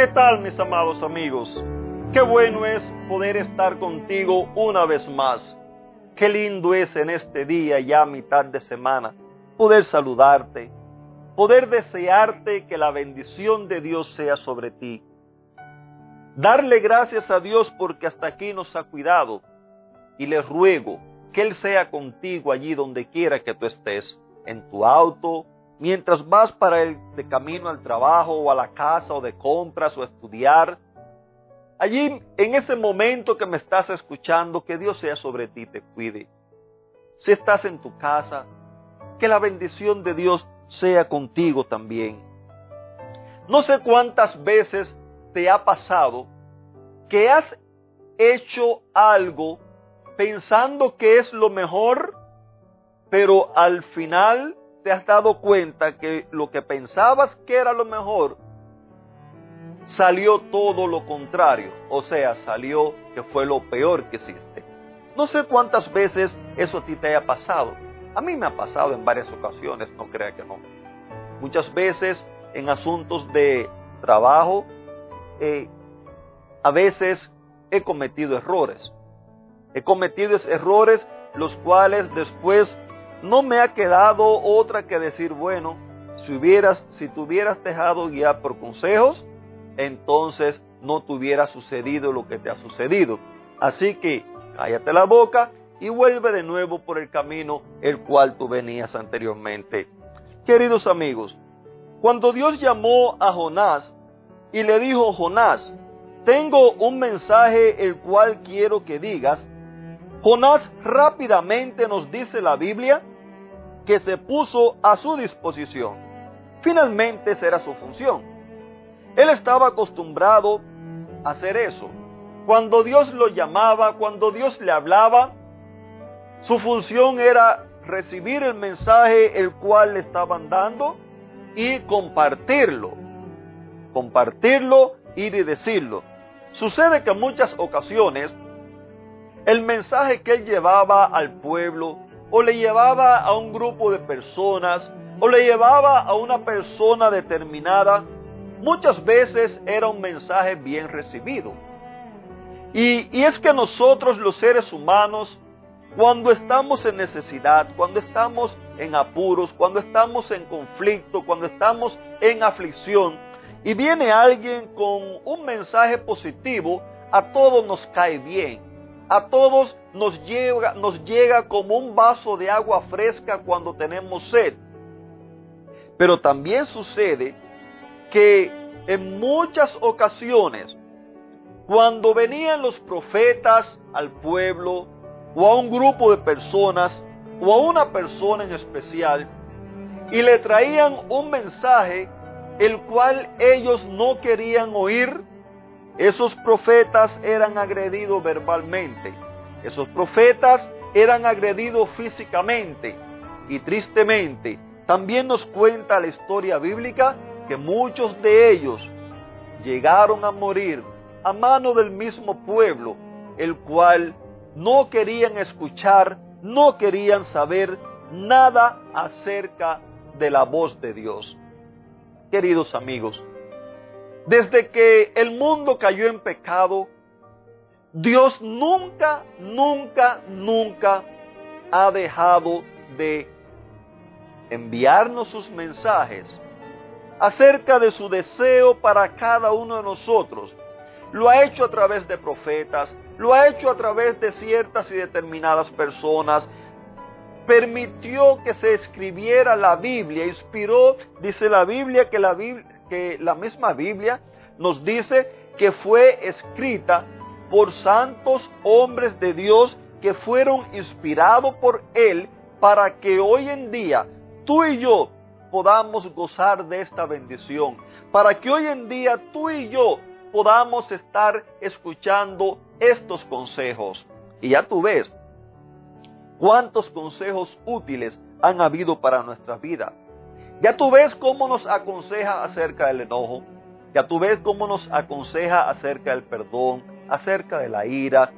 ¿Qué tal mis amados amigos? Qué bueno es poder estar contigo una vez más. Qué lindo es en este día, ya mitad de semana, poder saludarte, poder desearte que la bendición de Dios sea sobre ti. Darle gracias a Dios porque hasta aquí nos ha cuidado y le ruego que Él sea contigo allí donde quiera que tú estés, en tu auto, mientras vas para el de camino al trabajo o a la casa o de compras o estudiar. Allí, en ese momento que me estás escuchando, que Dios sea sobre ti, te cuide. Si estás en tu casa, que la bendición de Dios sea contigo también. No sé cuántas veces te ha pasado que has hecho algo pensando que es lo mejor, pero al final te has dado cuenta que lo que pensabas que era lo mejor, salió todo lo contrario. O sea, salió que fue lo peor que hiciste. No sé cuántas veces eso a ti te haya pasado. A mí me ha pasado en varias ocasiones, no crea que no. Muchas veces en asuntos de trabajo, eh, a veces he cometido errores. He cometido errores los cuales después no me ha quedado otra que decir, bueno, si hubieras, si te hubieras dejado guiar por consejos, entonces no te hubiera sucedido lo que te ha sucedido. Así que cállate la boca y vuelve de nuevo por el camino el cual tú venías anteriormente. Queridos amigos, cuando Dios llamó a Jonás y le dijo, Jonás, tengo un mensaje el cual quiero que digas, Jonás rápidamente nos dice la Biblia que se puso a su disposición. Finalmente esa era su función. Él estaba acostumbrado a hacer eso. Cuando Dios lo llamaba, cuando Dios le hablaba, su función era recibir el mensaje el cual le estaban dando y compartirlo. Compartirlo, ir y decirlo. Sucede que en muchas ocasiones el mensaje que él llevaba al pueblo o le llevaba a un grupo de personas o le llevaba a una persona determinada, muchas veces era un mensaje bien recibido. Y, y, es que nosotros los seres humanos, cuando estamos en necesidad, cuando estamos en apuros, cuando estamos en conflicto, cuando estamos en aflicción, y viene alguien con un mensaje positivo, a todos nos cae bien a todos nos llega, nos llega como un vaso de agua fresca cuando tenemos sed. Pero también sucede que en muchas ocasiones, cuando venían los profetas al pueblo o a un grupo de personas o a una persona en especial y le traían un mensaje el cual ellos no querían oír, esos profetas eran agredidos verbalmente. Esos profetas eran agredidos físicamente. Y tristemente, también nos cuenta la historia bíblica que muchos de ellos llegaron a morir a mano del mismo pueblo, el cual no querían escuchar, no querían saber nada acerca de la voz de Dios. Queridos amigos, desde que el mundo cayó en pecado, Dios nunca, nunca, nunca ha dejado de enviarnos sus mensajes acerca de su deseo para cada uno de nosotros. Lo ha hecho a través de profetas, lo ha hecho a través de ciertas y determinadas personas. Permitió que se escribiera la Biblia, inspiró, dice la Biblia, que la Biblia, que la misma Biblia nos dice que fue escrita por santos hombres de Dios que fueron inspirados por Él para que hoy en día tú y yo podamos gozar de esta bendición, para que hoy en día tú y yo podamos estar escuchando estos consejos. Y ya tú ves cuántos consejos útiles han habido para nuestra vida. Ya tú ves cómo nos aconseja acerca del enojo. Ya tú ves cómo nos aconseja acerca del perdón, acerca de la ira.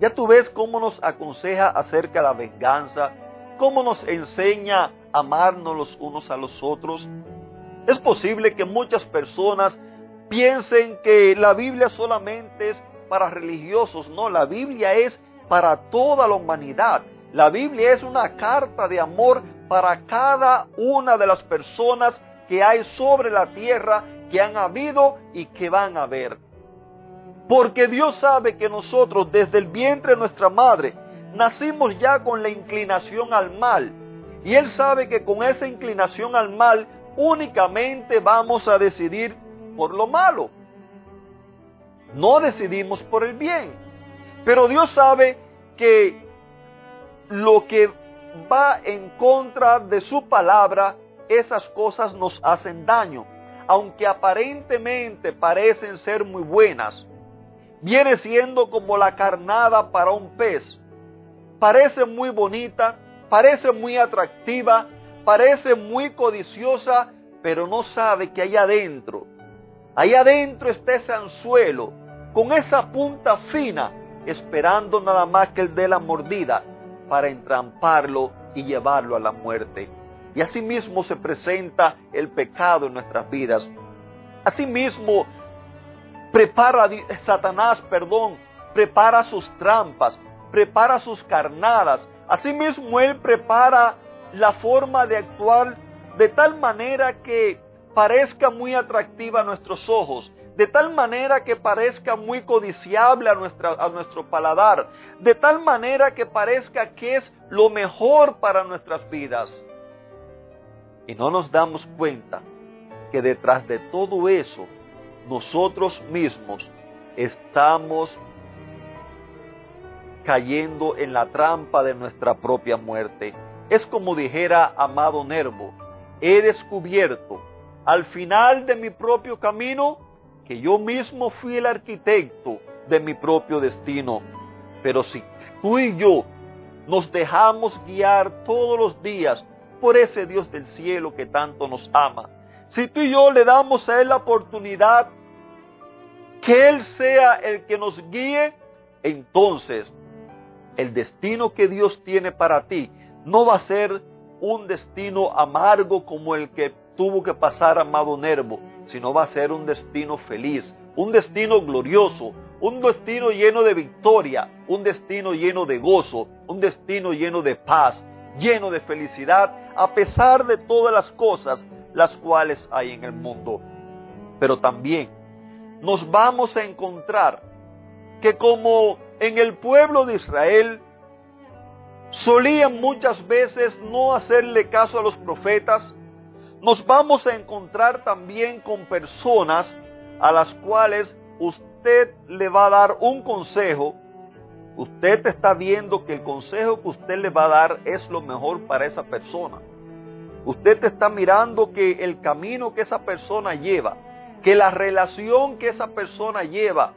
Ya tú ves cómo nos aconseja acerca de la venganza, cómo nos enseña a amarnos los unos a los otros. Es posible que muchas personas piensen que la Biblia solamente es para religiosos. No, la Biblia es para toda la humanidad. La Biblia es una carta de amor para cada una de las personas que hay sobre la tierra, que han habido y que van a haber. Porque Dios sabe que nosotros desde el vientre de nuestra madre nacimos ya con la inclinación al mal. Y Él sabe que con esa inclinación al mal únicamente vamos a decidir por lo malo. No decidimos por el bien. Pero Dios sabe que lo que va en contra de su palabra, esas cosas nos hacen daño. Aunque aparentemente parecen ser muy buenas, viene siendo como la carnada para un pez. Parece muy bonita, parece muy atractiva, parece muy codiciosa, pero no sabe que allá adentro, allá adentro está ese anzuelo, con esa punta fina, esperando nada más que el de la mordida para entramparlo y llevarlo a la muerte. Y asimismo se presenta el pecado en nuestras vidas. Asimismo, prepara Satanás, perdón, prepara sus trampas, prepara sus carnadas. Asimismo, Él prepara la forma de actuar de tal manera que parezca muy atractiva a nuestros ojos, de tal manera que parezca muy codiciable a, nuestra, a nuestro paladar, de tal manera que parezca que es lo mejor para nuestras vidas. Y no nos damos cuenta que detrás de todo eso, nosotros mismos estamos cayendo en la trampa de nuestra propia muerte. Es como dijera amado Nervo, he descubierto al final de mi propio camino que yo mismo fui el arquitecto de mi propio destino. Pero si tú y yo nos dejamos guiar todos los días por ese Dios del cielo que tanto nos ama, si tú y yo le damos a Él la oportunidad que Él sea el que nos guíe, entonces el destino que Dios tiene para ti no va a ser un destino amargo como el que tuvo que pasar Amado Nervo, sino va a ser un destino feliz, un destino glorioso, un destino lleno de victoria, un destino lleno de gozo, un destino lleno de paz, lleno de felicidad, a pesar de todas las cosas las cuales hay en el mundo. Pero también nos vamos a encontrar que como en el pueblo de Israel solían muchas veces no hacerle caso a los profetas, nos vamos a encontrar también con personas a las cuales usted le va a dar un consejo, usted está viendo que el consejo que usted le va a dar es lo mejor para esa persona. Usted está mirando que el camino que esa persona lleva, que la relación que esa persona lleva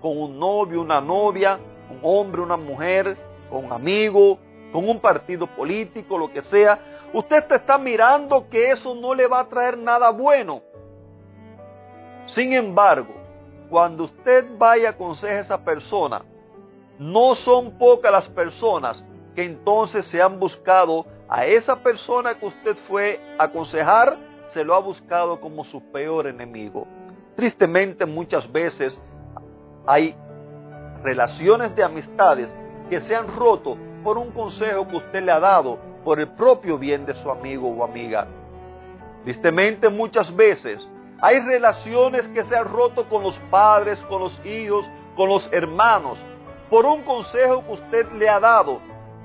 con un novio, una novia, un hombre, una mujer, con un amigo, con un partido político, lo que sea, usted está mirando que eso no le va a traer nada bueno. Sin embargo, cuando usted vaya a aconsejar a esa persona, no son pocas las personas que entonces se han buscado a esa persona que usted fue a aconsejar, se lo ha buscado como su peor enemigo. Tristemente muchas veces hay relaciones de amistades que se han roto por un consejo que usted le ha dado por el propio bien de su amigo o amiga. Tristemente muchas veces hay relaciones que se han roto con los padres, con los hijos, con los hermanos, por un consejo que usted le ha dado,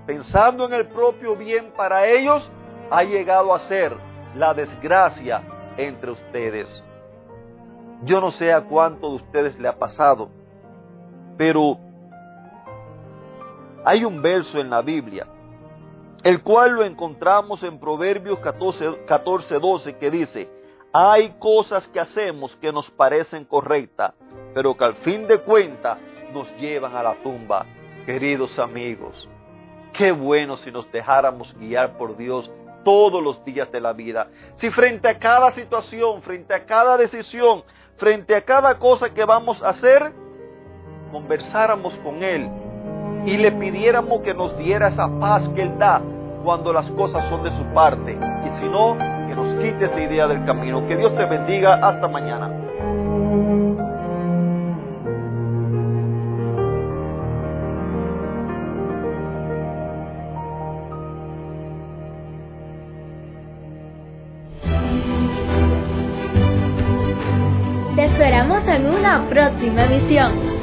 pensando en el propio bien para ellos, ha llegado a ser la desgracia entre ustedes. Yo no sé a cuánto de ustedes le ha pasado, pero hay un verso en la Biblia, el cual lo encontramos en Proverbios 14, 12, que dice, hay cosas que hacemos que nos parecen correctas, pero que al fin de cuentas nos llevan a la tumba. Queridos amigos, qué bueno si nos dejáramos guiar por Dios todos los días de la vida. Si frente a cada situación, frente a cada decisión, frente a cada cosa que vamos a hacer, conversáramos con Él y le pidiéramos que nos diera esa paz que Él da cuando las cosas son de su parte. Y si no, que nos quite esa idea del camino. Que Dios te bendiga. Hasta mañana. Te esperamos en una próxima emisión.